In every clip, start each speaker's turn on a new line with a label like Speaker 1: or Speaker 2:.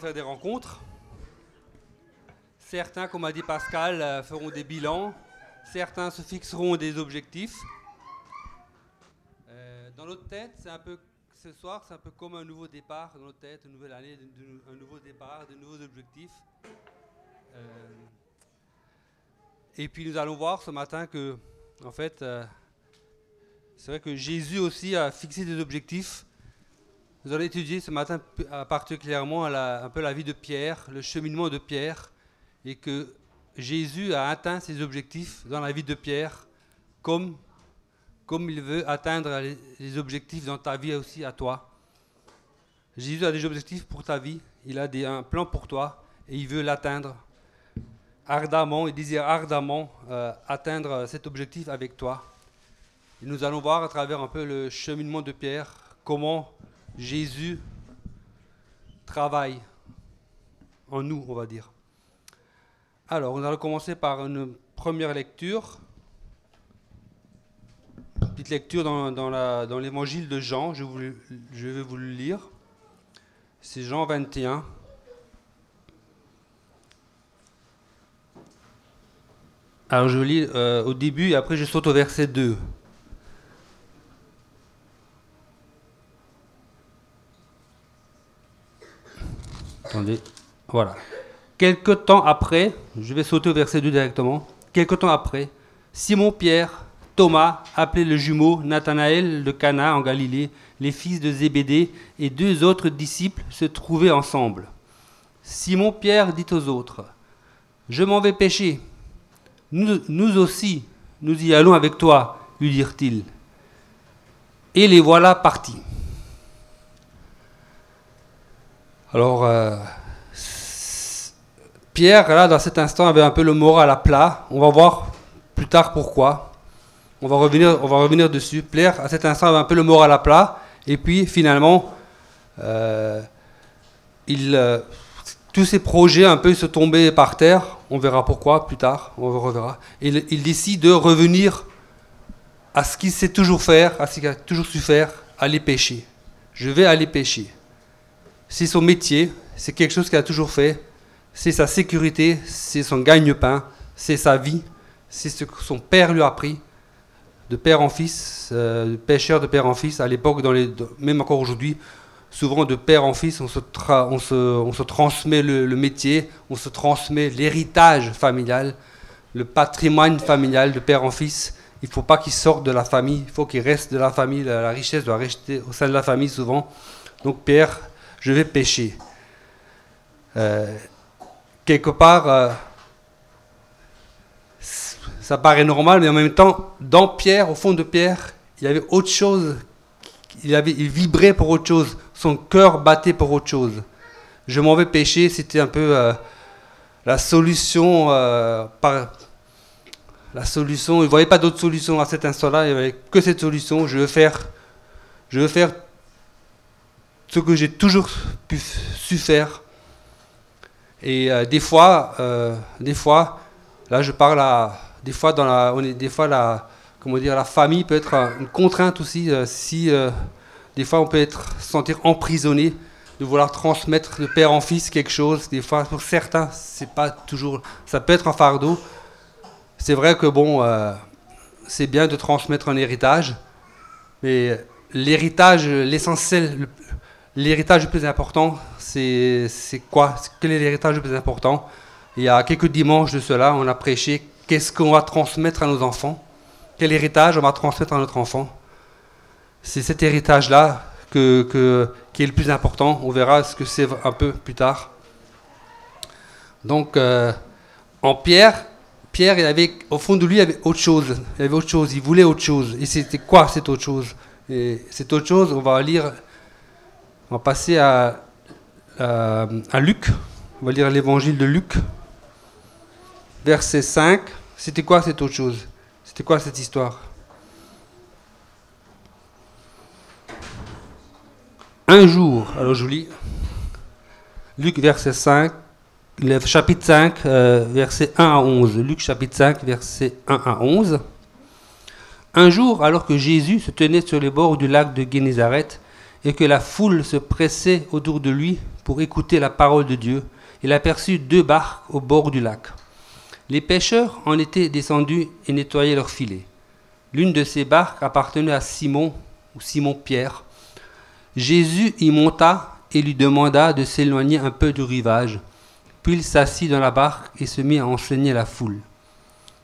Speaker 1: faire des rencontres. Certains, comme a dit Pascal, euh, feront des bilans. Certains se fixeront des objectifs. Euh, dans notre tête, c'est un peu ce soir, c'est un peu comme un nouveau départ dans notre tête, une nouvelle année, un nouveau départ, de nouveaux objectifs. Euh, et puis nous allons voir ce matin que, en fait, c'est vrai que Jésus aussi a fixé des objectifs nous allons étudier ce matin particulièrement un peu la vie de Pierre, le cheminement de Pierre, et que Jésus a atteint ses objectifs dans la vie de Pierre, comme, comme il veut atteindre les, objectifs dans ta vie aussi à toi. Jésus a des objectifs pour ta vie, il a un plan pour toi, et il veut l'atteindre ardemment, il désire ardemment euh, atteindre cet objectif avec toi. Et nous allons voir à travers un peu le cheminement de Pierre comment Jésus travaille en nous, on va dire. Alors, on va commencer par une première lecture. Petite lecture dans, l'évangile de Jean, je, je, vais vous le lire. C'est Jean 21. Alors je lis euh, au début et après je saute au verset 2. Quelque temps après, je vais sauter au verset 2 directement. Quelque temps après, Simon-Pierre, Thomas, appelé le jumeau, Nathanaël de Cana en Galilée, les fils de Zébédée et deux autres disciples se trouvaient ensemble. Simon-Pierre dit aux autres Je m'en vais pêcher. Nous aussi, nous y allons avec toi, lui dirent-ils. Et les voilà partis. Alors, euh, Pierre, là, dans cet instant, avait un peu le moral à plat. On va voir plus tard pourquoi. On va revenir, on va revenir dessus. Pierre, à cet instant, avait un peu le moral à plat. Et puis, finalement, euh, il, euh, tous ses projets un peu se tombaient par terre. On verra pourquoi plus tard. On reverra. Il, il décide de revenir à ce qu'il sait toujours faire, à ce qu'il a toujours su faire, aller pêcher. Je vais aller pêcher c'est son métier, c'est quelque chose qu'il a toujours fait, c'est sa sécurité, c'est son gagne-pain, c'est sa vie, c'est ce que son père lui a appris, de père en fils, euh, pêcheur de père en fils, à l'époque, même encore aujourd'hui, souvent de père en fils, on se, transmet le, métier, on se transmet l'héritage familial, le patrimoine familial de père en fils. Il ne faut pas qu'il sorte de la famille, il faut qu'il reste de la famille, la, la richesse doit rester au sein de la famille souvent. Donc père, je vais pêcher. Euh, quelque part, euh, ça paraît normal, mais en même temps, dans Pierre, au fond de Pierre, il y avait autre chose. Il, avait, il vibrait pour autre chose. Son cœur battait pour autre chose. Je m'en vais pêcher, c'était un peu euh, la solution. par, la solution, il ne voyait pas d'autre solution à cet instant-là, il n'y avait que cette solution. Je veux faire, je veux faire ce que j'ai toujours pu, su faire. Et euh, des fois, euh, des fois, là je parle à, des fois dans la, on est, des fois la, comment dire, la famille peut être une contrainte aussi euh, si des fois on peut être sentir emprisonné de vouloir transmettre de père en fils quelque chose. Des fois, pour certains, c'est pas toujours, ça peut être un fardeau. C'est vrai que bon, c'est bien de transmettre un héritage, mais l'héritage, l'essentiel, L'héritage le plus important, c'est quoi? Quel est l'héritage le plus important? Il y a quelques dimanches de cela, on a prêché qu'est-ce qu'on va transmettre à nos enfants? Quel héritage on va transmettre à notre enfant? C'est cet héritage-là que, qui est le plus important. On verra ce que c'est un peu plus tard. Donc, euh, en Pierre, Pierre, avait, au fond de lui, il avait autre chose. Il avait autre chose. Il voulait autre chose. Et c'était quoi cette autre chose? Et cette autre chose, on va lire on va passer à, Luc. On va lire l'évangile de Luc. Verset 5. C'était quoi cette autre chose? C'était quoi cette histoire? Un jour, alors je lis. Luc verset 5, chapitre 5, euh, verset 1 à 11. Luc chapitre 5, verset 1 à 11. Un jour, alors que Jésus se tenait sur les bords du lac de Génézareth, et que la foule se pressait autour de lui pour écouter la parole de Dieu, il aperçut deux barques au bord du lac. Les pêcheurs en étaient descendus et nettoyaient leurs filets. L'une de ces barques appartenait à Simon ou Simon-Pierre. Jésus y monta et lui demanda de s'éloigner un peu du rivage. Puis il s'assit dans la barque et se mit à enseigner la foule.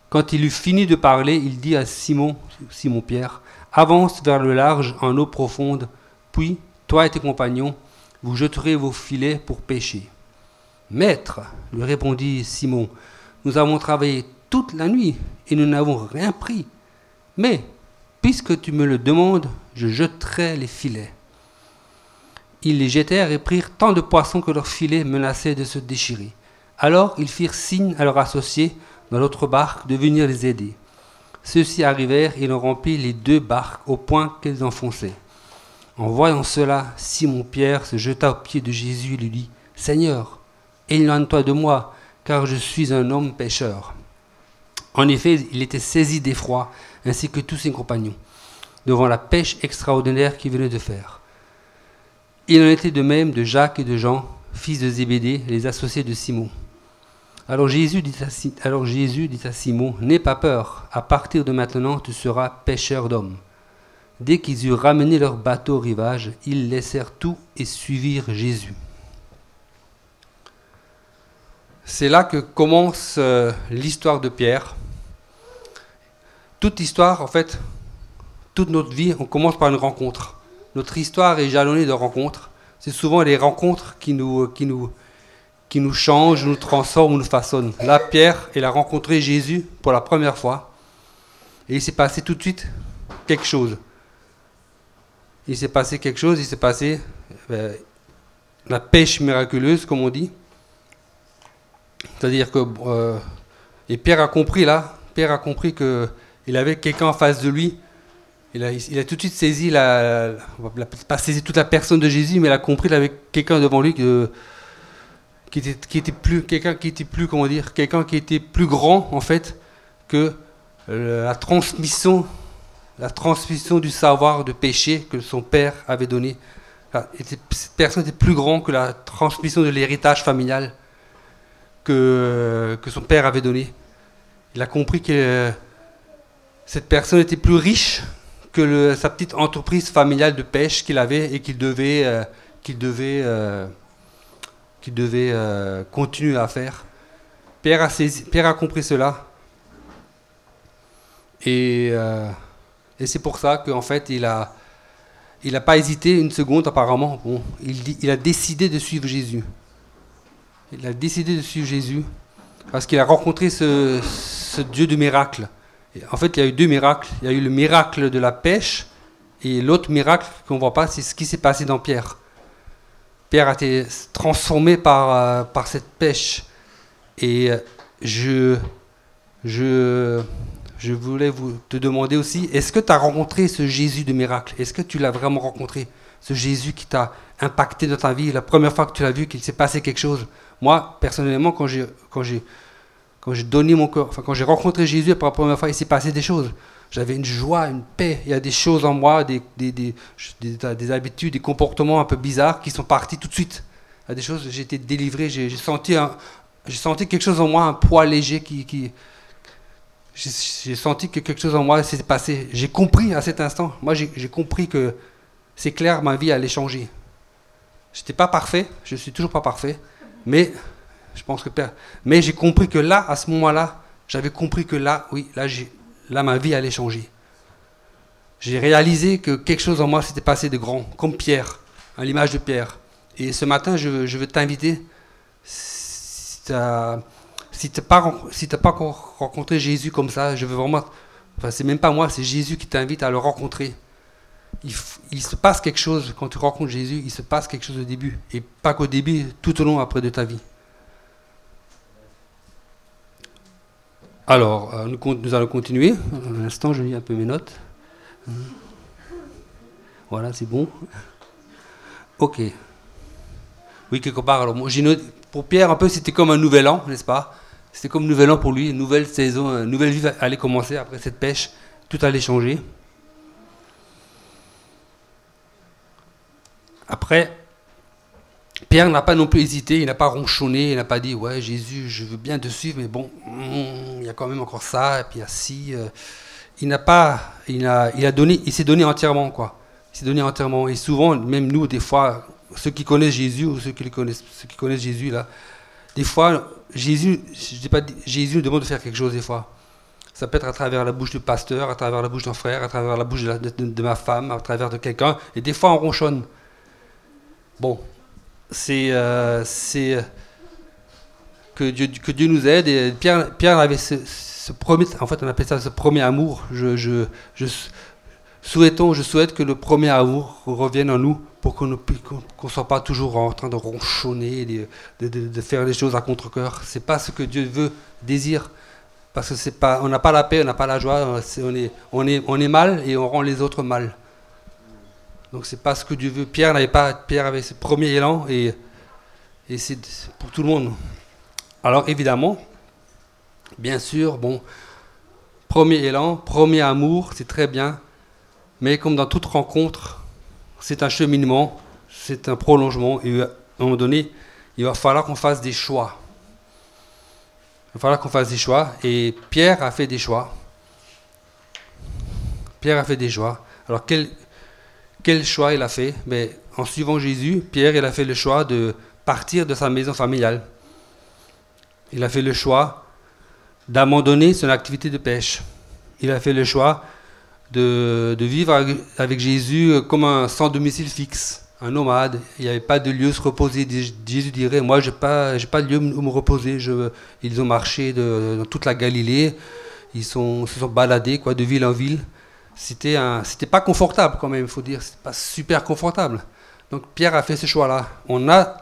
Speaker 1: Quand il eut fini de parler, il dit à Simon, Simon-Pierre, Avance vers le large en eau profonde, puis, toi et tes compagnons, vous jeterez vos filets pour pêcher. Maître, lui répondit Simon, nous avons travaillé toute la nuit et nous n'avons rien pris. Mais, puisque tu me le demandes, je jeterai les filets. Ils les jetèrent et prirent tant de poissons que leurs filets menaçaient de se déchirer. Alors ils firent signe à leurs associés dans l'autre barque de venir les aider. Ceux-ci arrivèrent et l'ont rempli les deux barques au point qu'elles enfonçaient. En voyant cela, Simon-Pierre se jeta aux pieds de Jésus et lui dit Seigneur, éloigne-toi de moi, car je suis un homme pécheur. En effet, il était saisi d'effroi, ainsi que tous ses compagnons, devant la pêche extraordinaire qu'il venait de faire. Il en était de même de Jacques et de Jean, fils de Zébédée, les associés de Simon. Alors Jésus dit à, alors Jésus dit à Simon, N'aie pas peur, à partir de maintenant tu seras pêcheur d'hommes. Dès qu'ils eurent ramené leur bateau au rivage, ils laissèrent tout et suivirent Jésus. C'est là que commence euh, l'histoire de Pierre. Toute histoire, en fait, toute notre vie, on commence par une rencontre. Notre histoire est jalonnée de rencontres. C'est souvent les rencontres qui nous, nous changent, nous transforment, nous façonnent. Là, Pierre, il a rencontré Jésus pour la première fois. Et il s'est passé tout de suite quelque chose. Il s'est passé quelque chose, il s'est passé euh, la pêche miraculeuse, comme on dit. C'est-à-dire que. Euh, et Pierre a compris là, Pierre a compris qu'il avait quelqu'un en face de lui. Il a, tout de suite saisi, la, pas saisi toute la personne de Jésus, mais il a compris qu'il avait quelqu'un devant lui que, qui, était, qui était plus, quelqu'un qui était plus, comment dire, quelqu'un qui était plus grand en fait que euh, la transmission, la transmission du savoir de péché que son père avait donné. Cette personne était plus grand que la transmission de l'héritage familial que, que son père avait donné. Il a compris que cette personne était plus riche que sa petite entreprise familiale de pêche qu'il avait et qu'il devait, euh, devait, euh, devait euh, continuer à faire. Pierre a, Pierre a compris cela. Et, et c'est pour ça qu'en fait, il a, il n'a pas hésité une seconde apparemment. Il, a décidé de suivre Jésus. Il a décidé de suivre Jésus parce qu'il a rencontré ce, Dieu de miracles. en fait, il y a eu deux miracles. Il y a eu le miracle de la pêche et l'autre miracle qu'on ne voit pas, c'est ce qui s'est passé dans Pierre. Pierre a été transformé par, euh, par cette pêche. Et euh, je, je, je voulais vous, te demander aussi, est-ce que tu as rencontré ce Jésus de miracle? Est-ce que tu l'as vraiment rencontré? Ce Jésus qui t'a impacté dans ta vie, la première fois que tu l'as vu, qu'il s'est passé quelque chose? Moi, personnellement, quand j'ai, quand j'ai, quand j'ai donné mon corps, enfin, quand j'ai rencontré Jésus pour la première fois, il s'est passé des choses. J'avais une joie, une paix. Il y a des choses en moi, des, des, des, des, habitudes, des comportements un peu bizarres qui sont partis tout de suite. Il y a des choses, j'ai été délivré, j'ai, senti j'ai senti quelque chose en moi, un poids léger qui. qui j'ai, senti que quelque chose en moi s'est passé. J'ai compris à cet instant, moi j'ai, compris que c'est clair, ma vie allait changer. Je n'étais pas parfait, je suis toujours pas parfait, mais je pense que mais j'ai compris que là, à ce moment-là, j'avais compris que là, oui, là, là, ma vie allait changer. J'ai réalisé que quelque chose en moi s'était passé de grand, comme Pierre, à l'image de Pierre. Et ce matin, je, veux t'inviter, si tu n'as pas, si pas rencontré Jésus comme ça, je veux vraiment, enfin, c'est même pas moi, c'est Jésus qui t'invite à le rencontrer il, se passe quelque chose quand tu rencontres Jésus, il se passe quelque chose au début, et pas qu'au début, tout au long après de ta vie. Alors, euh, nous, allons continuer. Un instant, je lis un peu mes notes. Voilà, c'est bon. Ok. Oui, quelque part. Alors, pour Pierre, un peu, c'était comme un nouvel an, n'est-ce pas? C'était comme nouvel an pour lui, une nouvelle saison, une nouvelle vie allait commencer après cette pêche. Tout allait changer. Après, Pierre n'a pas non plus hésité, il n'a pas ronchonné, il n'a pas dit Ouais, Jésus, je veux bien te suivre, mais bon, hmm, il y a quand même encore ça, et puis il y a ci. Euh. il n'a pas. Il, a, il, a donné, il s'est donné entièrement, quoi. Il s'est donné entièrement. Et souvent, même nous, des fois, ceux qui connaissent Jésus, ou ceux qui, connaissent, ceux qui connaissent Jésus, là, des fois, Jésus, je dis pas, Jésus nous demande de faire quelque chose, des fois. Ça peut être à travers la bouche du pasteur, à travers la bouche d'un frère, à travers la bouche de, ma femme, à travers de quelqu'un. Et des fois, on ronchonne. Bon, c'est euh, euh, que, Dieu, que Dieu nous aide. Et Pierre, Pierre avait ce, premier, en fait, on appelle ça ce premier amour. Je, souhaitons, je souhaite que le premier amour revienne en nous pour qu'on ne soit pas toujours en train de ronchonner, de, faire les choses à contre-coeur. C'est pas ce que Dieu veut, désire. Parce que c'est pas, on n'a pas la paix, on n'a pas la joie, on est, mal et on rend les autres mal. Donc c'est pas ce que Dieu veut. Pierre n'avait pas, Pierre avait ce premier élan et c'est pour tout le monde. Alors évidemment, bien sûr, bon, premier élan, premier amour, c'est très bien, mais comme dans toute rencontre, c'est un cheminement, c'est un prolongement et à un moment donné, il va falloir qu'on fasse des choix. Il va falloir qu'on fasse des choix. Et Pierre a fait des choix. Pierre a fait des choix. Alors quel, quel choix il a fait? Mais En suivant Jésus, Pierre il a fait le choix de partir de sa maison familiale. Il a fait le choix d'abandonner son activité de pêche. Il a fait le choix de, vivre avec Jésus comme un sans domicile fixe un nomade, il n'y avait pas de lieu se reposer. Jésus dirait, moi, je n'ai pas, pas de lieu où me reposer. Je, ils ont marché dans toute la Galilée, ils sont, se sont baladés quoi, de ville en ville. C'était pas confortable quand même, il faut dire, c'était pas super confortable. Donc Pierre a fait ce choix-là. On a,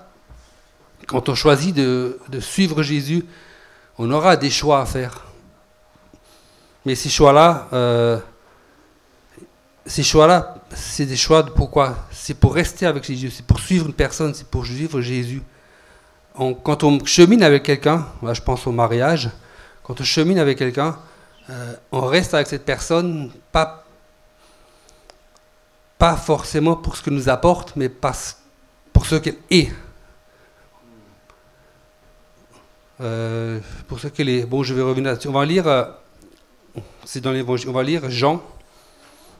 Speaker 1: quand on choisit de, de suivre Jésus, on aura des choix à faire. Mais ces choix-là, euh, ces choix-là, c'est des choix de pourquoi? C'est pour rester avec Jésus, c'est pour suivre une personne, c'est pour suivre Jésus. quand on chemine avec quelqu'un, je pense au mariage, quand on chemine avec quelqu'un, euh, on reste avec cette personne, pas, forcément pour ce qu'elle nous apporte, mais pas pour ce qu'elle est. Euh, pour ce qu'elle est. Bon, je vais revenir là-dessus. On va lire, euh, dans l'évangile, on va lire Jean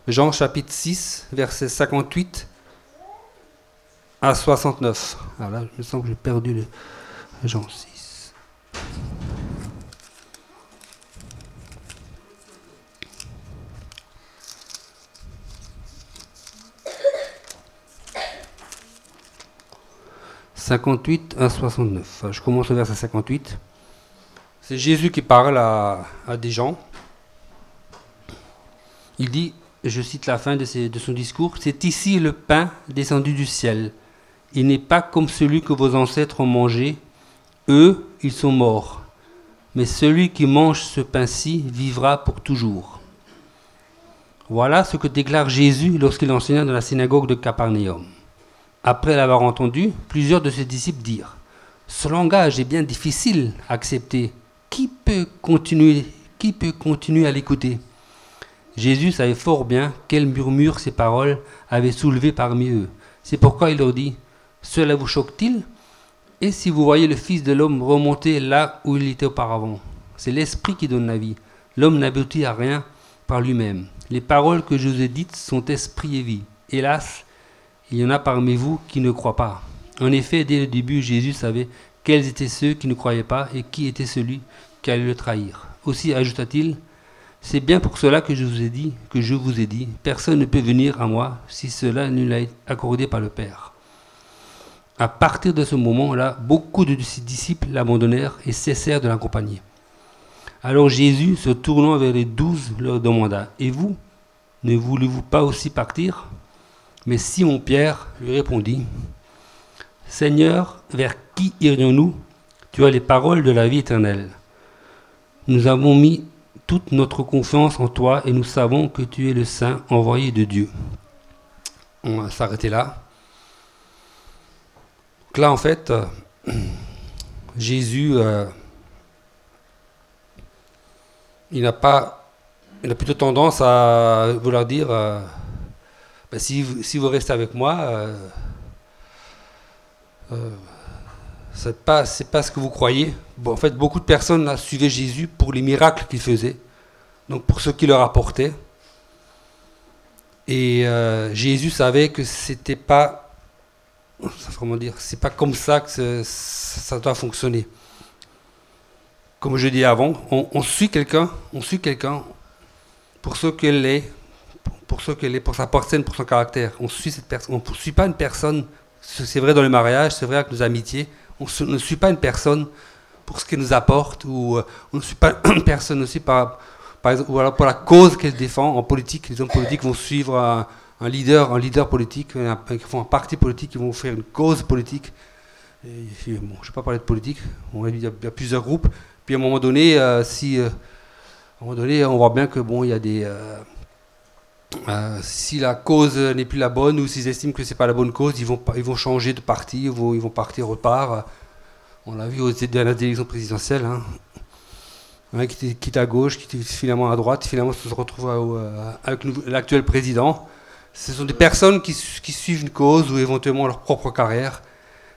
Speaker 1: Jean chapitre 6, verset 58 à 69. Alors là, je me sens que j'ai perdu le Jean 6. « 58 à 69. Je commence au verset 58. C'est Jésus qui parle à des gens. Il dit je cite la fin de, son discours, C'est ici le pain descendu du ciel. Il n'est pas comme celui que vos ancêtres ont mangé. Eux, ils sont morts. Mais celui qui mange ce pain-ci vivra pour toujours. Voilà ce que déclare Jésus lorsqu'il enseignait dans la synagogue de Capernaum. Après l'avoir entendu, plusieurs de ses disciples dirent Ce langage est bien difficile à accepter. Qui peut continuer, qui peut continuer à l'écouter? Jésus savait fort bien quel murmure ces paroles avaient soulevé parmi eux. C'est pourquoi il leur dit Cela vous choque-t-il? Et si vous voyez le Fils de l'homme remonter là où il était auparavant C'est l'Esprit qui donne la vie. L'homme n'aboutit à rien par lui-même. Les paroles que je vous ai dites sont esprit et vie. Hélas, il y en a parmi vous qui ne croient pas. En effet, dès le début, Jésus savait quels étaient ceux qui ne croyaient pas et qui était celui qui allait le trahir. Aussi ajouta-t-il c'est bien pour cela que je vous ai dit, que je vous ai dit, personne ne peut venir à moi si cela ne accordé par le Père. À partir de ce moment-là, beaucoup de ses disciples l'abandonnèrent et cessèrent de l'accompagner. Alors Jésus, se tournant vers les douze, leur demanda Et vous, ne voulez-vous pas aussi partir? Mais Simon-Pierre lui répondit Seigneur, vers qui irions-nous? Tu as les paroles de la vie éternelle. Nous avons mis toute notre confiance en toi et nous savons que tu es le Saint envoyé de Dieu. On va s'arrêter là. Donc là, en fait, euh, Jésus, euh, il n'a pas, il a plutôt tendance à vouloir dire, euh, ben, si, vous restez avec moi, c'est pas, c'est pas ce que vous croyez. En fait, beaucoup de personnes là, suivaient Jésus pour les miracles qu'il faisait, donc pour ce qu'il leur apportait. Et euh, Jésus savait que c'était pas, comment dire, c'est pas comme ça que ça doit fonctionner. Comme je dis avant, on, suit quelqu'un, on suit quelqu'un pour ce qu'elle est, pour ce qu'elle est, pour sa personne, pour son caractère. On suit cette personne, on ne suit pas une personne. C'est vrai dans le mariage, c'est vrai avec nos amitiés. On ne suit pas une personne pour ce qu'elle nous apporte, ou euh, on ne suit pas une personne aussi par, par exemple, ou alors pour la cause qu'elle défend. En politique, les hommes politiques vont suivre un, leader, un leader politique, qui font un parti politique, ils vont faire une cause politique. bon, je ne vais pas parler de politique, il y, a, plusieurs groupes. Puis à un moment donné, euh, si, euh, à un moment donné, on voit bien que bon, il y a des si la cause n'est plus la bonne ou s'ils estiment que c'est pas la bonne cause, ils vont, ils vont changer de parti, ils vont, ils vont partir au part. On l'a vu aux dernières élections présidentielles. Hein. Qui, quitte à gauche, qui est finalement à droite, finalement se retrouve avec l'actuel président. Ce sont des personnes qui, qui, suivent une cause ou éventuellement leur propre carrière.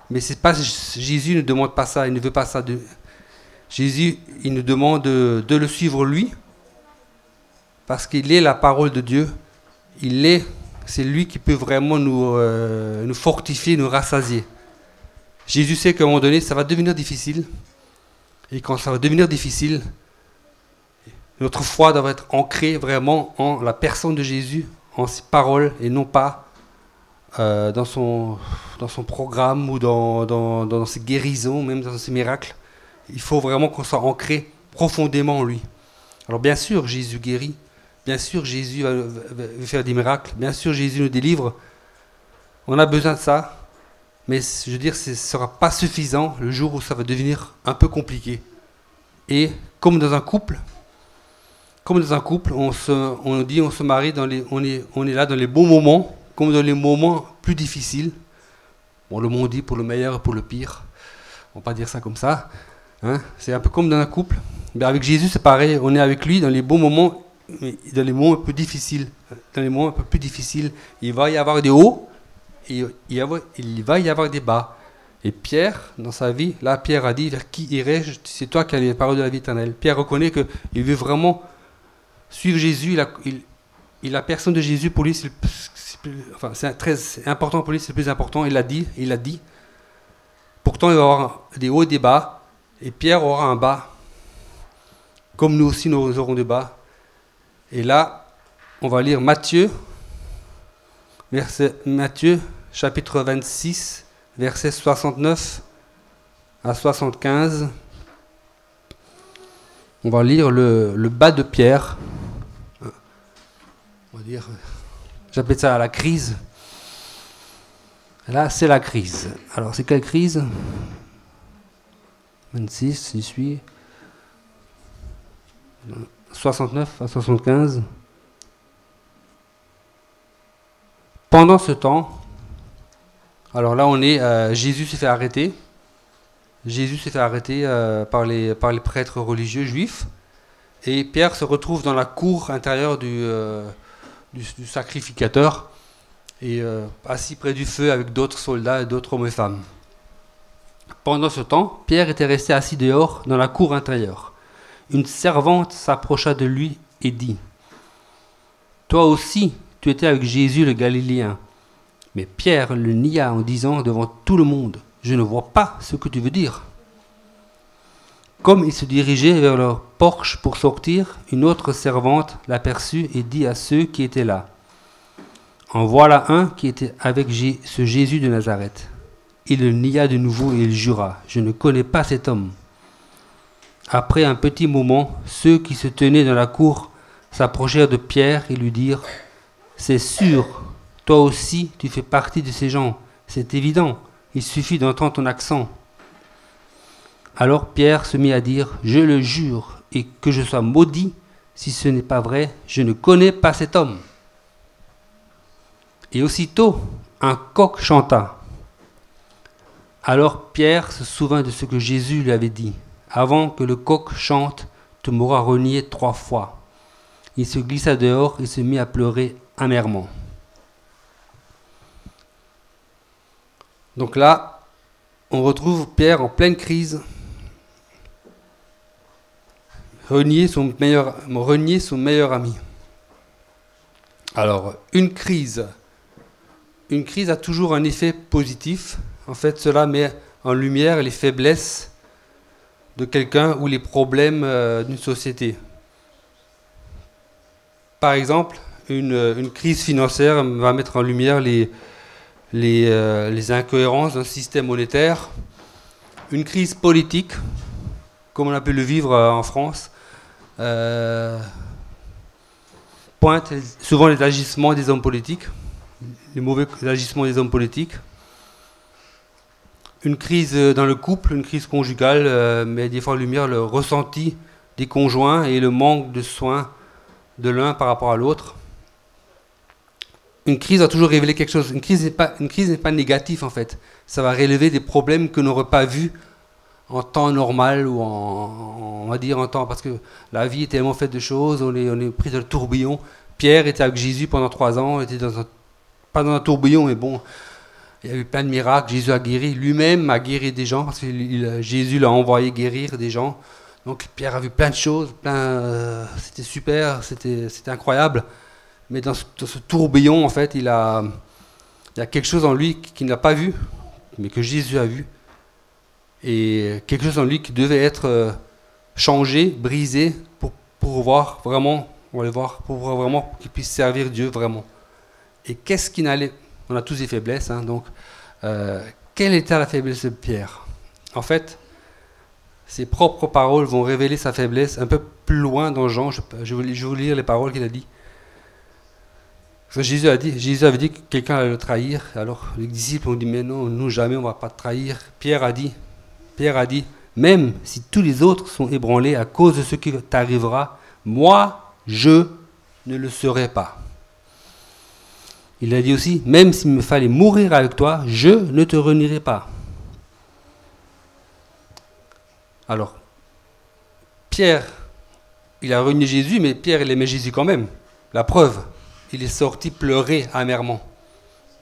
Speaker 1: Mais c'est pas Jésus ne demande pas ça, il ne veut pas ça. De, Jésus, il nous demande de, de le suivre lui, parce qu'il est la parole de Dieu il est, c'est lui qui peut vraiment nous, euh, nous fortifier, nous rassasier. Jésus sait qu'à un moment donné, ça va devenir difficile. Et quand ça va devenir difficile, notre foi doit être ancrée vraiment en la personne de Jésus, en ses paroles, et non pas euh, dans, son, dans son programme ou dans, dans, dans ses guérisons, même dans ses miracles. Il faut vraiment qu'on soit ancré profondément en lui. Alors bien sûr, Jésus guérit, Bien sûr, Jésus va, faire des miracles. Bien sûr, Jésus nous délivre. On a besoin de ça. Mais je veux dire, ce ne sera pas suffisant le jour où ça va devenir un peu compliqué. Et comme dans un couple, comme dans un couple, on se, on dit, on se marie dans les, on est, on est là dans les bons moments, comme dans les moments plus difficiles. Bon, le monde dit pour le meilleur et pour le pire. On va pas dire ça comme ça. Hein. C'est un peu comme dans un couple. Mais avec Jésus, c'est pareil. On est avec lui dans les bons moments dans les moments un peu difficiles, dans les moments un peu plus difficiles, il va y avoir des hauts et il va y avoir des bas. Et Pierre, dans sa vie, là, Pierre a dit Vers qui irai-je? C'est toi qui as les paroles de la vie éternelle. Pierre reconnaît qu'il veut vraiment suivre Jésus. Il a, personne de Jésus, pour lui, c'est très important pour lui, c'est le plus important. Il l'a dit, il l'a dit. Pourtant, il va y avoir des hauts et des bas. Et Pierre aura un bas. Comme nous aussi, nous aurons des bas. Et là, on va lire Matthieu, Matthieu chapitre 26, verset 69 à 75. On va lire le, bas de Pierre. On va dire, j'appelle ça la crise. Là, c'est la crise. Alors, c'est quelle crise? 26, j'y suis. 69 à 75. Pendant ce temps, alors là on est, euh, Jésus s'est fait arrêter. Jésus s'est fait arrêter euh, par, les, prêtres religieux juifs. Et Pierre se retrouve dans la cour intérieure du, euh, du, sacrificateur et assis près du feu avec d'autres soldats et d'autres hommes et femmes. Pendant ce temps, Pierre était resté assis dehors dans la cour intérieure une servante s'approcha de lui et dit, Toi aussi, tu étais avec Jésus le Galiléen. Mais Pierre le nia en disant devant tout le monde, Je ne vois pas ce que tu veux dire. Comme il se dirigeait vers leur porche pour sortir, une autre servante l'aperçut et dit à ceux qui étaient là, En voilà un qui était avec ce Jésus de Nazareth. Il le nia de nouveau et il jura, Je ne connais pas cet homme. Après un petit moment, ceux qui se tenaient dans la cour s'approchèrent de Pierre et lui dirent C'est sûr, toi aussi tu fais partie de ces gens, c'est évident, il suffit d'entendre ton accent. Alors Pierre se mit à dire Je le jure, et que je sois maudit, si ce n'est pas vrai, je ne connais pas cet homme. Et aussitôt, un coq chanta. Alors Pierre se souvint de ce que Jésus lui avait dit avant que le coq chante, tu m'auras renié trois fois. Il se glissa dehors et se mit à pleurer amèrement. Donc là, on retrouve Pierre en pleine crise, renier son meilleur, renier son meilleur ami. Alors, une crise, une crise a toujours un effet positif. En fait, cela met en lumière les faiblesses de quelqu'un ou les problèmes euh, d'une société. Par exemple, une, crise financière va mettre en lumière euh, les incohérences d'un système monétaire. Une crise politique, comme on a pu le vivre euh, en France, pointe souvent les agissements des hommes politiques, les mauvais agissements des hommes politiques une crise dans le couple, une crise conjugale, euh, met des fois en lumière le ressenti des conjoints et le manque de soins de l'un par rapport à l'autre. Une crise a toujours révélé quelque chose. Une crise n'est pas, pas négative en fait. Ça va révéler des problèmes que n'aurait pas vus en temps normal ou en, on va dire en temps parce que la vie est tellement faite de choses. On est, on est pris dans le tourbillon. Pierre était avec Jésus pendant trois ans. était dans pas dans un tourbillon, mais bon, il y a eu plein de miracles. Jésus a guéri. Lui-même a guéri des gens parce que Jésus l'a envoyé guérir des gens. Donc Pierre a vu plein de choses. Euh, c'était super, c'était, incroyable. Mais dans ce, tourbillon, en fait, il, a, il y a quelque chose en lui qu'il n'a pas vu, mais que Jésus a vu. Et quelque chose en lui qui devait être euh, changé, brisé, pour, pour voir vraiment, on va voir, pour voir vraiment qu'il puisse servir Dieu vraiment. Et qu'est-ce qui n'allait on a tous des faiblesses. Hein, donc, euh, quelle était la faiblesse de Pierre? En fait, ses propres paroles vont révéler sa faiblesse un peu plus loin dans Jean. Je, vais, vous lire les paroles qu'il a dit. Jésus, a dit. Jésus avait dit que quelqu'un allait le trahir. Alors les disciples ont dit Mais non, nous jamais on ne va pas te trahir. Pierre a dit Pierre a dit Même si tous les autres sont ébranlés à cause de ce qui t'arrivera, moi, je ne le serai pas. Il a dit aussi, même s'il me fallait mourir avec toi, je ne te renierai pas. Alors, Pierre, il a renié Jésus, mais Pierre, il aimait Jésus quand même. La preuve, il est sorti pleurer amèrement.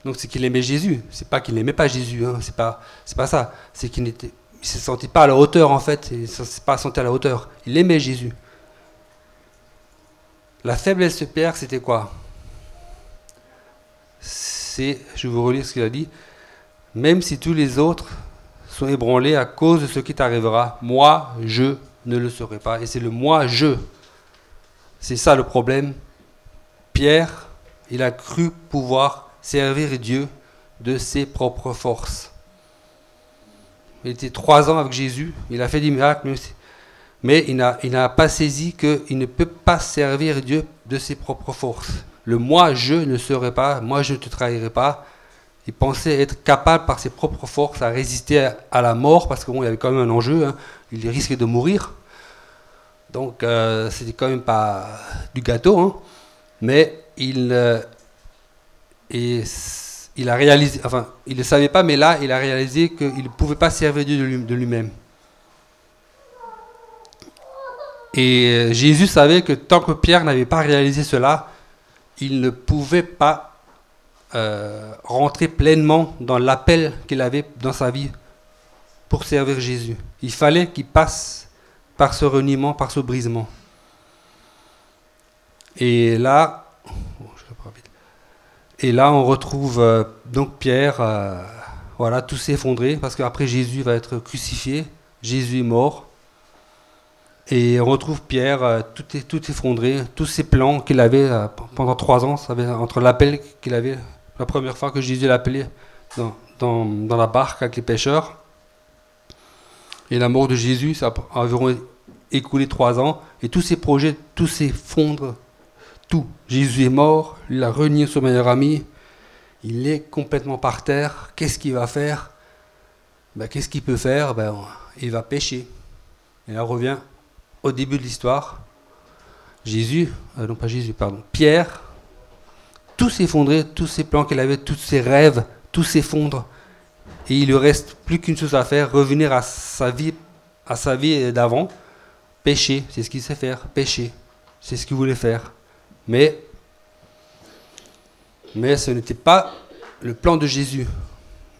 Speaker 1: Donc c'est qu'il aimait Jésus. C'est pas qu'il n'aimait pas Jésus. Hein. C'est pas, c'est pas ça. C'est qu'il n'était, il s'est senti pas à la hauteur en fait. Il s'est pas senti à la hauteur. Il aimait Jésus. La faiblesse de Pierre, c'était quoi? C'est, je vous relire ce qu'il a dit, même si tous les autres sont ébranlés à cause de ce qui t'arrivera, moi, je ne le serai pas. Et c'est le moi, je. C'est ça le problème. Pierre, il a cru pouvoir servir Dieu de ses propres forces. Il était trois ans avec Jésus, il a fait des miracles, mais il n'a pas saisi qu'il ne peut pas servir Dieu de ses propres forces le moi je ne serai pas, moi je ne te trahirai pas. Il pensait être capable par ses propres forces à résister à, la mort, parce qu'il bon, y avait quand même un enjeu, hein. il risquait de mourir. Donc euh, c'était quand même pas du gâteau, hein. mais il, euh, et, il a réalisé, enfin il ne savait pas, mais là il a réalisé qu'il ne pouvait pas servir Dieu de lui-même. Et euh, Jésus savait que tant que Pierre n'avait pas réalisé cela, il ne pouvait pas euh, rentrer pleinement dans l'appel qu'il avait dans sa vie pour servir Jésus. Il fallait qu'il passe par ce reniement, par ce brisement. Et là, et là on retrouve euh, donc Pierre, euh, voilà, tout s'effondrer, parce qu'après Jésus va être crucifié, Jésus est mort. Et on retrouve Pierre, euh, tout, est, tout effondré, tous ses plans qu'il avait euh, pendant trois ans, entre l'appel qu'il avait, la première fois que Jésus l'a appelé dans, dans, dans, la barque avec les pêcheurs, et la mort de Jésus, ça a environ écoulé trois ans, et tous ses projets, tout s'effondre, tout. Jésus est mort, il a renié son meilleur ami, il est complètement par terre, qu'est-ce qu'il va faire? Ben, Qu'est-ce qu'il peut faire? Ben, Il va pêcher. Et là revient au début de l'histoire, Jésus, euh, non pas Jésus, pardon, Pierre, tout s'effondrait, tous ses plans qu'il avait, tous ses rêves, tout s'effondre. Et il lui reste plus qu'une chose à faire, revenir à sa vie, à sa vie d'avant, pécher, c'est ce qu'il sait faire, pécher, c'est ce qu'il voulait faire. Mais, mais ce n'était pas le plan de Jésus.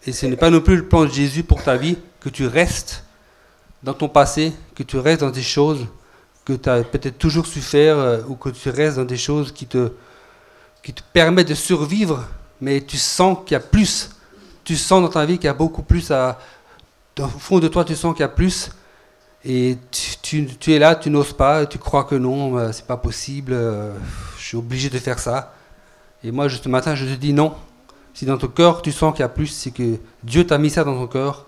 Speaker 1: Et ce n'est pas non plus le plan de Jésus pour ta vie que tu restes dans ton passé, que tu restes dans des choses que tu as peut-être toujours su faire euh, ou que tu restes dans des choses qui te, qui te permettent de survivre, mais tu sens qu'il y a plus. Tu sens dans ta vie qu'il y a beaucoup plus à. Au fond de toi, tu sens qu'il y a plus. Et tu, tu, es là, tu n'oses pas, tu crois que non, euh, c'est pas possible, euh, je suis obligé de faire ça. Et moi, ce matin, je te dis non. Si dans ton cœur, tu sens qu'il y a plus, c'est que Dieu t'a mis ça dans ton cœur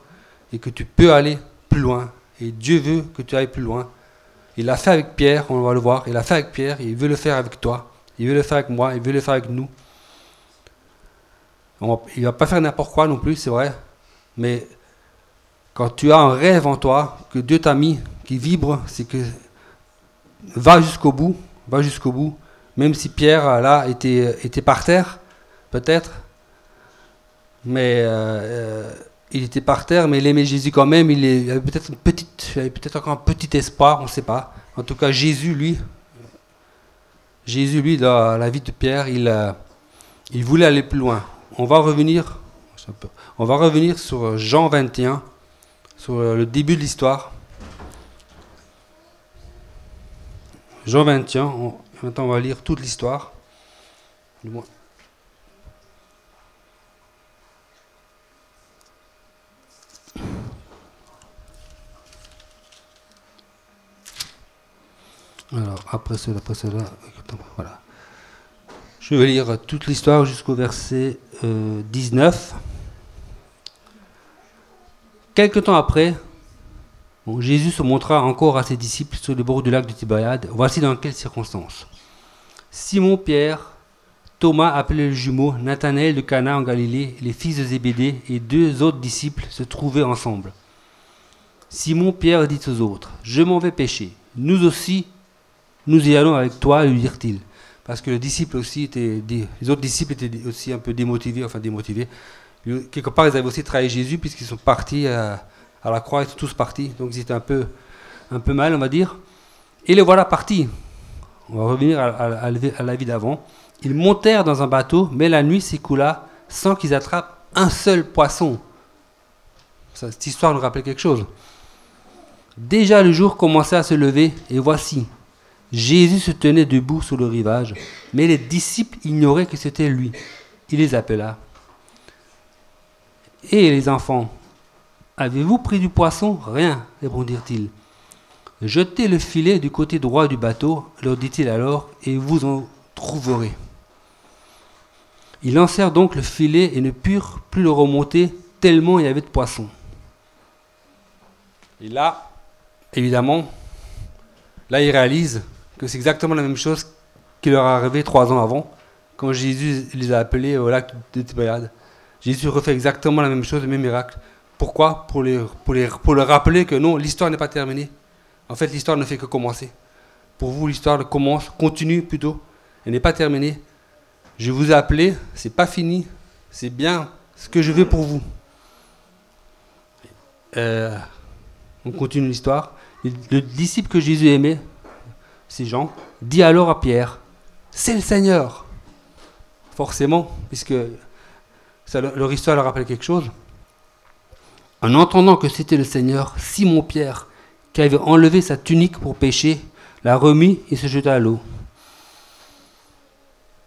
Speaker 1: et que tu peux aller plus loin. Et Dieu veut que tu ailles plus loin. Il l'a fait avec Pierre, on va le voir. Il l'a fait avec Pierre, il veut le faire avec toi. Il veut le faire avec moi, il veut le faire avec nous. il ne va pas faire n'importe quoi non plus, c'est vrai. Mais quand tu as un rêve en toi, que Dieu t'a mis, qui vibre, c'est que va jusqu'au bout, va jusqu'au bout. Même si Pierre, là, était, était par terre, peut-être. Mais euh, euh, il était par terre, mais il aimait Jésus quand même. Il, avait peut-être une petite, peut-être encore un petit espoir, on ne sait pas. En tout cas, Jésus, lui, Jésus, lui, dans la vie de Pierre, il, euh, il voulait aller plus loin. On va revenir, on va revenir sur Jean 21 sur euh, le début de l'histoire. Jean 21, maintenant on va lire toute l'histoire. Alors, après cela, après cela, voilà. Je vais lire toute l'histoire jusqu'au verset 19. Euh, Quelque temps après, Jésus se montra encore à ses disciples sur le bord du lac de Tibériade. Voici dans quelles circonstances. Simon Pierre, Thomas appelé le jumeau, Nathanaël de Cana en Galilée, les fils de Zébédée et deux autres disciples se trouvaient ensemble. Simon Pierre dit aux autres, Je m'en vais pêcher. Nous aussi, nous y allons avec toi, lui dirent-ils. Parce que le disciple aussi les autres disciples étaient aussi un peu démotivés, enfin démotivés quelque part, ils avaient aussi trahi Jésus puisqu'ils sont partis à, la croix, ils sont tous partis. Donc ils étaient un peu, un peu mal, on va dire. Et les voilà partis. On va revenir à, la vie d'avant. Ils montèrent dans un bateau, mais la nuit s'écoula sans qu'ils attrapent un seul poisson. cette histoire nous rappelle quelque chose. Déjà le jour commençait à se lever, et voici, Jésus se tenait debout sur le rivage, mais les disciples ignoraient que c'était lui. Il les appela. Et les enfants, avez-vous pris du poisson? Rien, répondirent-ils. Jetez le filet du côté droit du bateau, leur dit-il alors, et vous en trouverez. Ils lancèrent donc le filet et ne purent plus le remonter, tellement il y avait de poissons. Et là, évidemment, là ils réalisent que c'est exactement la même chose qui leur est arrivé trois ans avant, quand Jésus les a appelés au lac de Tibériade. Jésus refait exactement la même chose, le même miracle. Pourquoi? Pour leur rappeler que non, l'histoire n'est pas terminée. En fait, l'histoire ne fait que commencer. Pour vous, l'histoire commence, continue plutôt. Elle n'est pas terminée. Je vous ai appelé, c'est pas fini. C'est bien ce que je veux pour vous. Euh, on continue l'histoire. Le disciple que Jésus aimait, c'est Jean, dit alors à Pierre, c'est le Seigneur. Forcément, puisque leur histoire leur rappelle quelque chose. En entendant que c'était le Seigneur, Simon-Pierre, qui avait enlevé sa tunique pour pêcher, l'a remis et se jeta à l'eau.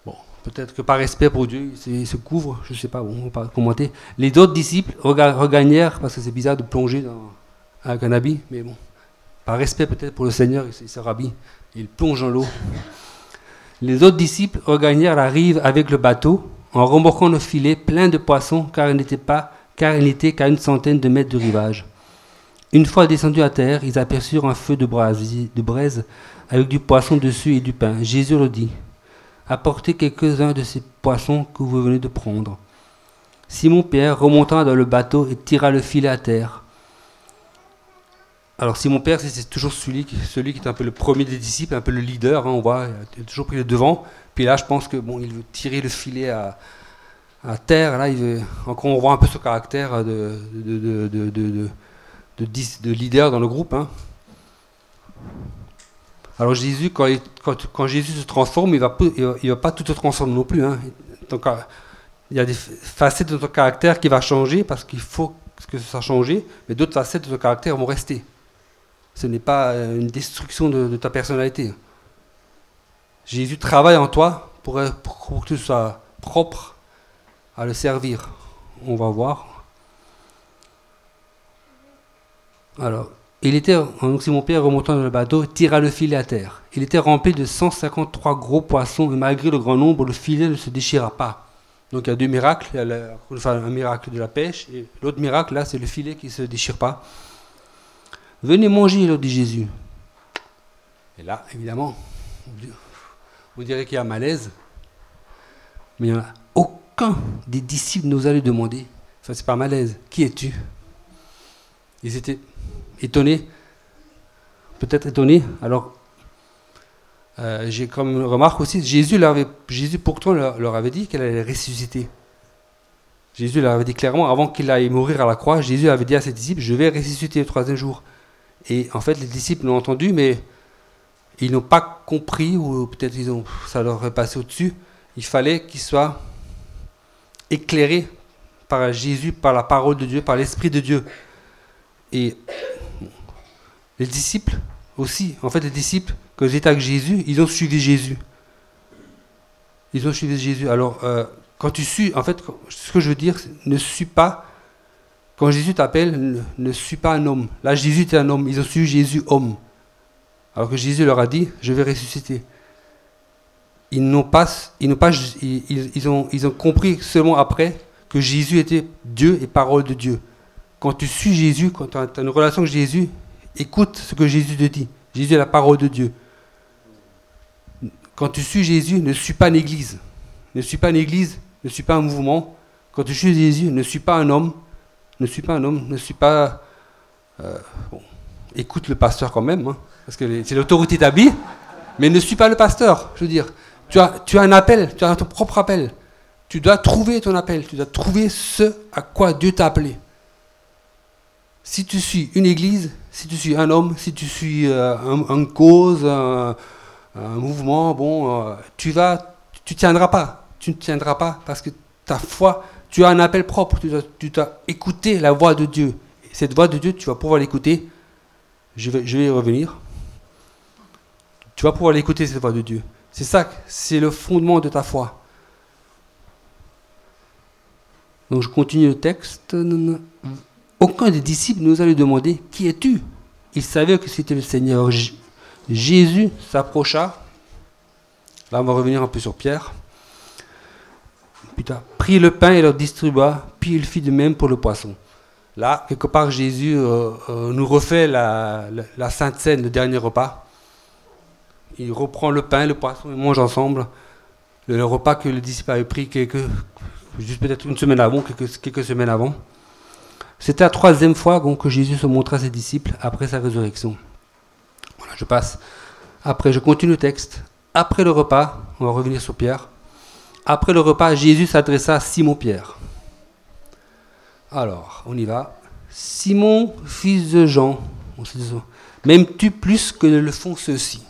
Speaker 1: Bon, peut-être que par respect pour Dieu, il se couvre, je ne sais pas, bon, on va pas commenter. Les autres disciples regagnèrent, parce que c'est bizarre de plonger dans, un habit, mais bon, par respect peut-être pour le Seigneur, il se rhabille, il plonge dans l'eau. Les autres disciples regagnèrent la rive avec le bateau, en remorquant le filet plein de poissons, car il n'était pas, car il n'était qu'à une centaine de mètres du rivage. Une fois descendus à terre, ils aperçurent un feu de de braise avec du poisson dessus et du pain. Jésus leur dit Apportez quelques-uns de ces poissons que vous venez de prendre. Simon-Pierre remonta dans le bateau et tira le filet à terre. Alors Simon-Pierre, c'est toujours celui qui, celui qui est un peu le premier des disciples, un peu le leader, hein, on voit, il a toujours pris le devant. Puis là, je pense que bon, il veut tirer le filet à, terre. Là, il veut, encore, on voit un peu ce caractère de, de, de, de leader dans le groupe. Hein. Alors Jésus, quand, quand, quand, Jésus se transforme, il ne va, il va, pas tout se transformer non plus. Hein. Donc, il y a des facettes de ton caractère qui va changer parce qu'il faut que ça change, mais d'autres facettes de ton caractère vont rester. Ce n'est pas euh, une destruction de, ta personnalité. Jésus travaille en toi pour, pour que tu sois propre à le servir. On va voir. Alors, il était, donc mon père remontant dans le bateau, tira le filet à terre. Il était rempli de 153 gros poissons et malgré le grand nombre, le filet ne se déchira pas. Donc il y a deux miracles. Un miracle de la pêche et l'autre miracle, là, c'est le filet qui ne se déchire pas. Venez manger, leur dit Jésus. Et là, évidemment, on dirait qu'il y a un malaise. Mais aucun des disciples n'osa lui demander, enfin c'est pas malaise, qui es-tu? Ils étaient étonné, peut-être étonné. Alors, euh, j'ai comme remarque aussi, Jésus, leur avait, Jésus pourtant leur, avait dit qu'elle allait ressusciter. Jésus leur avait dit clairement, avant qu'il aille mourir à la croix, Jésus avait dit à ses disciples, je vais ressusciter le troisième jour. Et en fait, les disciples l'ont entendu, mais ils n'ont pas compris, ou peut-être ils ont, ça leur est passé au-dessus. Il fallait qu'ils soient éclairés par Jésus, par la parole de Dieu, par l'Esprit de Dieu. Et les disciples aussi, en fait, les disciples, ils étaient avec Jésus, ils ont suivi Jésus. Ils ont suivi Jésus. Alors, euh, quand tu suis, en fait, ce que je veux dire, ne suis pas, quand Jésus t'appelle, ne, suis pas un homme. Là, Jésus était un homme. Ils ont suivi Jésus homme. Alors que Jésus leur a dit, je vais ressusciter. Ils n'ont pas, ils n'ont pas, ils, ont, ils ont compris seulement après que Jésus était Dieu et parole de Dieu. Quand tu suis Jésus, quand tu as une relation avec Jésus, Écoute ce que Jésus te dit. Jésus est la parole de Dieu. Quand tu suis Jésus, ne suis pas une église. Ne suis pas une église, ne suis pas un mouvement. Quand tu suis Jésus, ne suis pas un homme. Ne suis pas un homme, ne suis pas... Euh, écoute le pasteur quand même, hein, parce que c'est l'autorité établie, mais ne suis pas le pasteur. Je veux dire, tu as, un appel, tu as ton propre appel. Tu dois trouver ton appel, tu dois trouver ce à quoi Dieu t'a appelé. Si tu suis une église, si tu suis un homme, si tu suis euh, un, cause, un, mouvement, bon, euh, tu vas, tu tiendras pas. Tu ne tiendras pas parce que ta foi, tu as un appel propre. Tu dois, écouter la voix de Dieu. cette voix de Dieu, tu vas pouvoir l'écouter. Je vais, y revenir. Tu vas pouvoir l'écouter, cette voix de Dieu. C'est ça, c'est le fondement de ta foi. Donc je continue le texte. Aucun des disciples nous a lui demander Qui es-tu? Il savait que c'était le Seigneur. Jésus s'approcha. Là, on va revenir un peu sur Pierre. Prit le pain et le distribua, puis il fit de même pour le poisson. Là, quelque part, Jésus euh, euh, nous refait la, Sainte Seine, le dernier repas. Il reprend le pain, le poisson, ils mangent ensemble. Le, repas que le disciple avait pris quelques, juste peut-être une semaine avant, quelques, quelques semaines avant. C'était la troisième fois que Jésus se montra à ses disciples après sa résurrection. Voilà, je passe. Après, je continue le texte. Après le repas, on va revenir sur Pierre. Après le repas, Jésus s'adressa à Simon-Pierre. Alors, on y va. Simon, fils de Jean, m'aimes-tu plus que le font ceux-ci?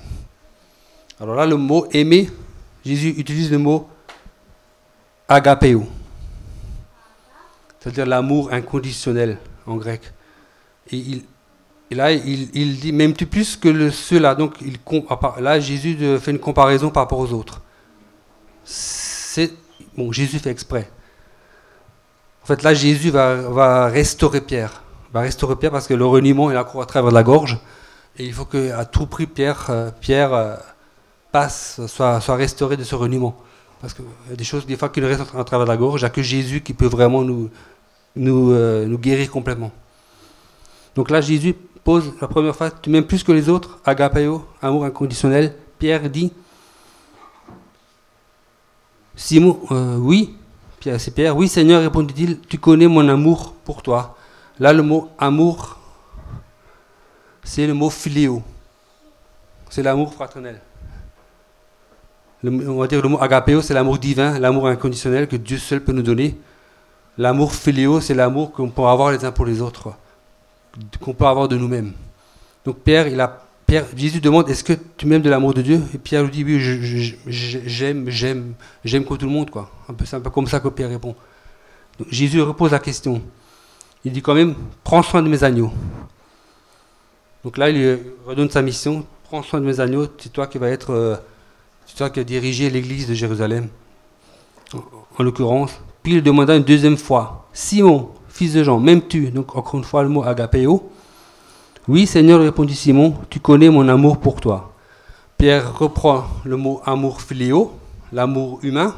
Speaker 1: Alors là, le mot aimer, Jésus utilise le mot agapeo c'est-à-dire l'amour inconditionnel en grec. Et, là, il, dit même plus que ceux-là? Donc il, là, Jésus fait une comparaison par rapport aux autres. C'est, bon, Jésus fait exprès. En fait, là, Jésus va, restaurer Pierre. Va restaurer Pierre parce que le reniement, il accroît à travers la gorge. Et il faut qu'à tout prix, Pierre, euh, Pierre euh, passe, soit, restauré de ce reniement. Parce qu'il y a des choses, des fois, qui nous restent à travers la gorge. Il n'y a que Jésus qui peut vraiment nous, euh, nous guérir complètement. Donc là, Jésus pose la première fois, tu m'aimes plus que les autres, agapeo, amour inconditionnel. Pierre dit, Simon, euh, oui, Pierre, c'est Pierre, oui Seigneur, répondit-il, tu connais mon amour pour toi. Là, le mot amour, c'est le mot philéo. C'est l'amour fraternel. on va dire le mot agapeo, c'est l'amour divin, l'amour inconditionnel que Dieu seul peut nous donner. L'amour filiaux, c'est l'amour qu'on peut avoir les uns pour les autres, qu'on peut avoir de nous-mêmes. Donc Pierre, il a, Jésus demande Est-ce que tu m'aimes de l'amour de Dieu? Et Pierre lui dit Oui, j'aime, j'aime, j'aime comme tout le monde. Quoi. c'est un peu comme ça que Pierre répond. Jésus repose la question. Il dit quand même Prends soin de mes agneaux. Donc là, il lui redonne sa mission Prends soin de mes agneaux, c'est toi qui vas être. Euh, c'est toi qui vas diriger l'église de Jérusalem. En, l'occurrence. Puis il demanda une deuxième fois Simon, fils de Jean, m'aimes-tu? Donc encore une fois le mot agapeo. Oui, Seigneur, répondit Simon, tu connais mon amour pour toi. Pierre reprend le mot amour philéo, l'amour humain,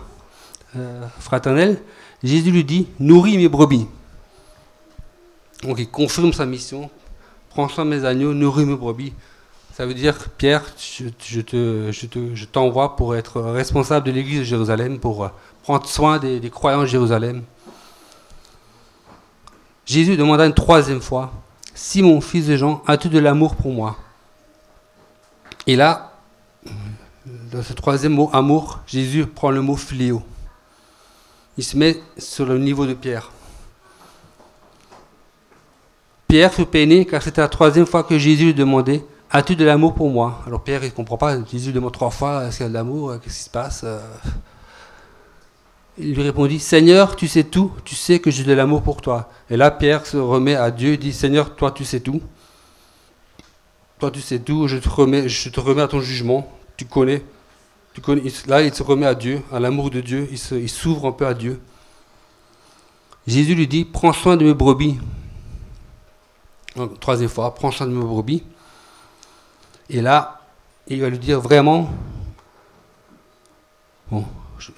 Speaker 1: euh, fraternel. Jésus lui dit, nourris mes brebis. Donc il confirme sa mission, prends soin de mes agneaux, nourris mes brebis. Ça veut dire, Pierre, je, te, je, t'envoie pour être responsable de l'église de Jérusalem, pour prendre soin des croyants de Jérusalem. Jésus demanda une troisième fois, Simon, fils de Jean, as-tu de l'amour pour moi Et là, dans ce troisième mot, amour, Jésus prend le mot fléau. Il se met sur le niveau de Pierre. Pierre fut peiné car c'était la troisième fois que Jésus lui demandait As-tu de l'amour pour moi? Alors Pierre, il ne comprend pas. Jésus demande trois fois Est-ce qu'il y a de l'amour? Qu'est-ce qui se passe? Il lui répondit, Seigneur, tu sais tout, tu sais que j'ai de l'amour pour toi. Et là, Pierre se remet à Dieu et dit, Seigneur, toi, tu sais tout. Toi, tu sais tout, je te remets, je te remets à ton jugement, tu connais. Tu connais. Là, il se remet à Dieu, à l'amour de Dieu, il s'ouvre un peu à Dieu. Jésus lui dit, prends soin de mes brebis. troisième fois, prends soin de mes brebis. Et là, il va lui dire vraiment,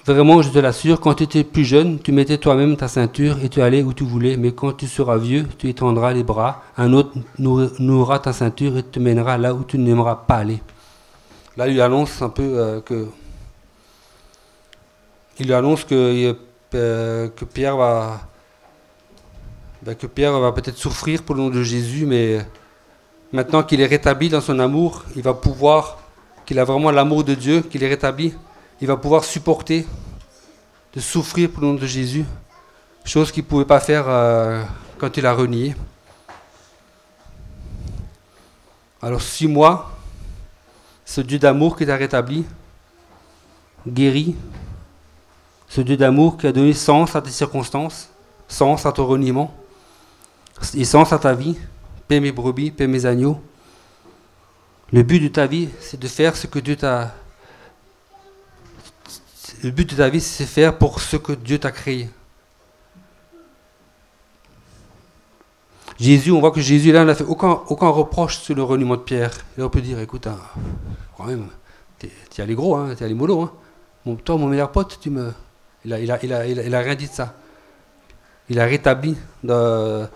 Speaker 1: Vraiment, je te l'assure, quand tu étais plus jeune, tu mettais toi-même ta ceinture et tu allais où tu voulais, mais quand tu seras vieux, tu étendras les bras, un autre nourra ta ceinture et te mènera là où tu n'aimeras pas aller. Là, il annonce un peu euh, que. Il annonce que, euh, que Pierre va. Ben, que Pierre va peut-être souffrir pour le nom de Jésus, mais maintenant qu'il est rétabli dans son amour, il va pouvoir, qu'il a vraiment l'amour de Dieu, qu'il est rétabli, il va pouvoir supporter de souffrir pour le nom de Jésus, chose qu'il ne pouvait pas faire euh, quand il a renié. Alors six mois, ce Dieu d'amour qui t'a rétabli, guéri, ce Dieu d'amour qui a donné sens à tes circonstances, sens à ton reniement, et sens à ta vie, paie mes brebis, paie mes agneaux. Le but de ta vie, c'est de faire ce que Dieu t'a le but de ta vie, c'est faire pour ce que Dieu t'a créé. Jésus, on voit que Jésus, là, n'a fait aucun, reproche sur le reniement de Pierre. Et on peut dire, écoute, hein, quand même, t'es es allé gros, hein, t'es allé mollo. Hein. Mon, toi, mon meilleur pote, tu me... Il a, il, a, il, rien dit de ça. Il a rétabli dans,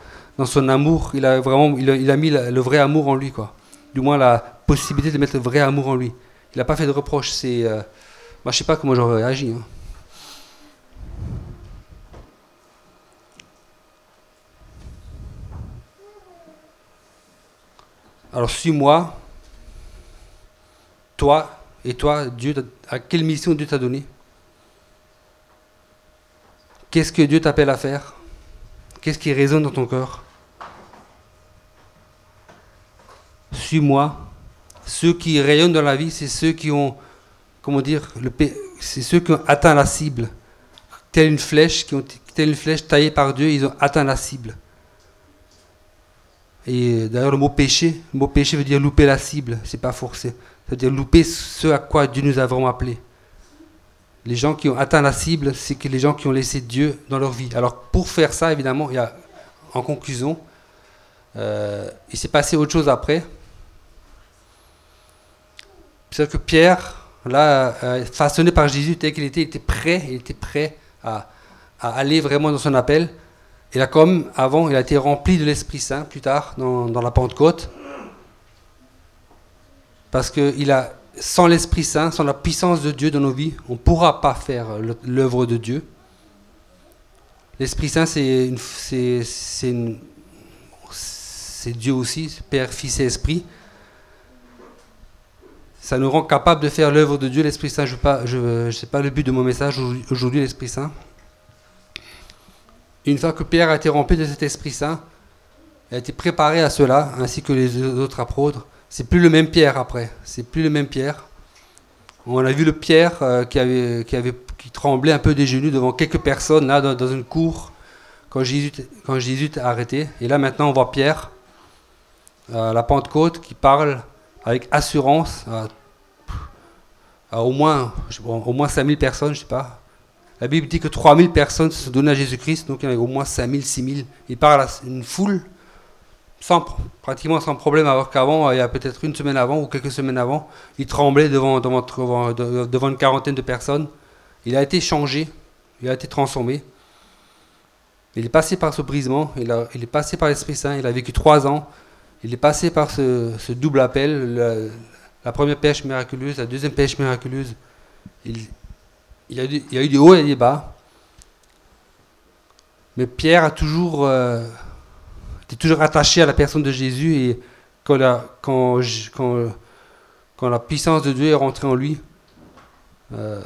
Speaker 1: son amour, il a mis le, vrai amour en lui, quoi. Du moins la possibilité de mettre le vrai amour en lui. Il n'a pas fait de reproche. C'est... Euh, moi, je sais pas comment j'aurais réagi. Hein. Alors, suis-moi, toi et toi, Dieu, à quelle mission Dieu t'a donné? Qu'est-ce que Dieu t'appelle à faire? Qu'est-ce qui résonne dans ton cœur? Suis-moi. Ceux qui rayonnent dans la vie, c'est ceux qui ont comment dire, c'est ceux qui ont atteint la cible. Telle une flèche, qui ont, telle taillée par Dieu, ils ont atteint la cible. Et d'ailleurs, le mot péché, le mot péché veut dire louper la cible, c'est pas forcé. C'est-à-dire louper ce à quoi Dieu nous a vraiment appelés. Les gens qui ont atteint la cible, c'est que les gens qui ont laissé Dieu dans leur vie. Alors, pour faire ça, évidemment, il y a, en conclusion, euh, il s'est passé autre chose après. C'est-à-dire que Pierre, là, euh, façonné par Jésus tel qu'il était, il était prêt, il était prêt à, aller vraiment dans son appel. Et là, comme avant, il a été rempli de l'Esprit Saint plus tard, dans, la Pentecôte. Parce que il a, sans l'Esprit Saint, sans la puissance de Dieu dans nos vies, on ne pourra pas faire l'œuvre de Dieu. L'Esprit Saint, c'est Dieu aussi, Père, Fils et Esprit. Ça nous rend capable de faire l'œuvre de Dieu, l'Esprit Saint. Je ne sais pas le but de mon message aujourd'hui, l'Esprit Saint. Une fois que Pierre a été rempli de cet Esprit Saint, il a été préparé à cela, ainsi que les autres apôtres, c'est plus le même Pierre après. C'est plus le même Pierre. On a vu le Pierre euh, qui, tremblait un peu des genoux devant quelques personnes là dans, une cour quand Jésus, a arrêté. Et là maintenant on voit Pierre à la Pentecôte qui parle avec assurance à, au, moins, moins 5000 personnes, je sais pas. La Bible dit que 3000 personnes se sont données à Jésus-Christ, donc il y en avait au moins 5000, 6000. Il parle à une foule sans, pratiquement sans problème, alors qu'avant, il y a peut-être une semaine avant ou quelques semaines avant, il tremblait devant, devant, une quarantaine de personnes. Il a été changé, il a été transformé. Il est passé par ce brisement, il, a, il est passé par l'Esprit Saint, il a vécu trois ans, il est passé par ce, double appel, la, première pêche miraculeuse, la deuxième pêche miraculeuse. Il, y a, eu des hauts et des bas. Mais Pierre a toujours... Euh, tu toujours attaché à la personne de Jésus et quand la, puissance de Dieu est rentrée en lui, euh,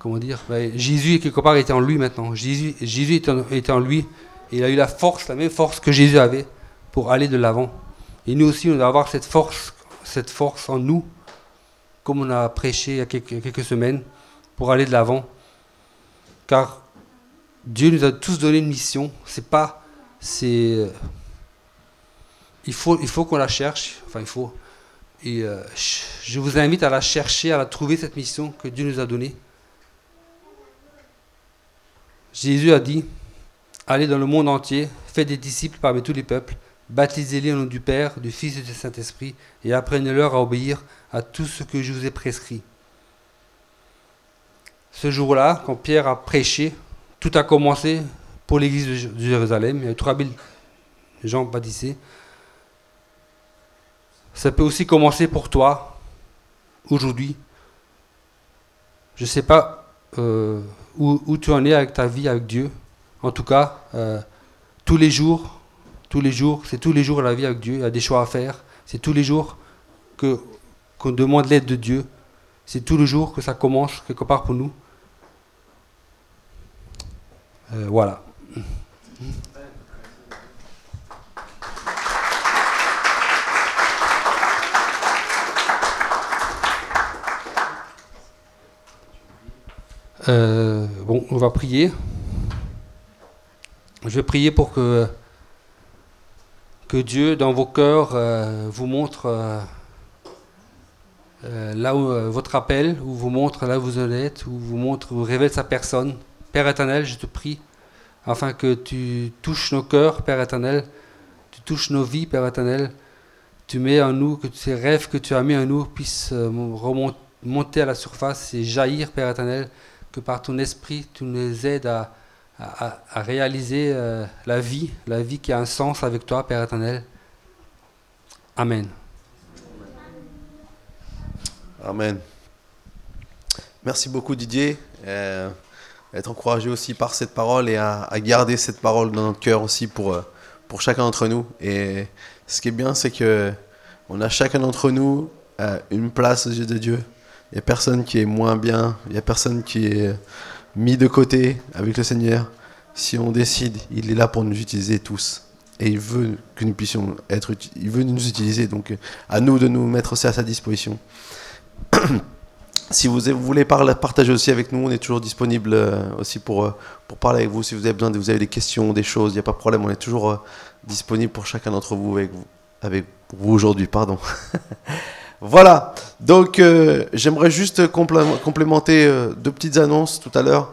Speaker 1: comment dire, ben, Jésus quelque part était en lui maintenant. Jésus, Jésus était, en, lui il a eu la force, la même force que Jésus avait pour aller de l'avant. Et nous aussi, on doit avoir cette force, cette force en nous, comme on a prêché il y a quelques, semaines, pour aller de l'avant. Car Dieu nous a tous donné une mission. C'est pas c'est il faut, il faut qu'on la cherche. Enfin, il faut. Euh, je vous invite à la chercher, à la trouver, cette mission que Dieu nous a donnée. Jésus a dit Allez dans le monde entier, faites des disciples parmi tous les peuples, baptisez-les au nom du Père, du Fils et du Saint-Esprit, et apprenez-leur à obéir à tout ce que je vous ai prescrit. Ce jour-là, quand Pierre a prêché, tout a commencé pour l'église de Jérusalem. Il y a eu 3000 gens baptisés. Ça peut aussi commencer pour toi, aujourd'hui. Je ne sais pas euh, où, tu en es avec ta vie avec Dieu. En tout cas, euh, tous les jours, tous les jours, c'est tous les jours la vie avec Dieu. Il y a des choix à faire. C'est tous les jours que qu'on demande l'aide de Dieu. C'est tous les jours que ça commence quelque part pour nous. Euh, voilà. Euh, bon, on va prier. Je vais prier pour que, que Dieu, dans vos cœurs, euh, vous montre euh, là où votre appel, ou vous montre là où vous en êtes, ou vous montre, vous révèle sa personne. Père éternel, je te prie afin que tu touches nos cœurs, Père éternel, tu touches nos vies, Père éternel, tu mets en nous, que ces rêves que tu as mis en nous puissent euh, remonter à la surface et jaillir, Père éternel, que par ton esprit, tu nous aides à, réaliser euh, la vie, la vie qui a un sens avec toi, Père éternel. Amen.
Speaker 2: Amen. Merci beaucoup Didier. Euh, être encouragé aussi par cette parole et à, garder cette parole dans notre cœur aussi pour, euh, pour chacun d'entre nous. Et ce qui est bien, c'est que on a chacun d'entre nous euh, une place aux yeux de Dieu. Il n'y a personne qui est moins bien, il n'y a personne qui est mis de côté avec le Seigneur. Si on décide, il est là pour nous utiliser tous. Et il veut que nous puissions être, il veut nous utiliser. Donc à nous de nous mettre aussi à sa disposition. Si vous voulez partager aussi avec nous, on est toujours disponible euh, aussi pour, euh, pour parler avec vous. Si vous avez besoin, vous avez des questions, des choses, il n'y a pas de problème. On est toujours euh, disponible pour chacun d'entre vous avec vous, avec vous aujourd'hui. Pardon. voilà. Donc, j'aimerais juste complémenter deux petites annonces tout à l'heure.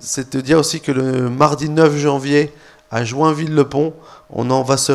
Speaker 2: C'est de dire aussi que le mardi 9 janvier à Joinville-le-Pont, on en va se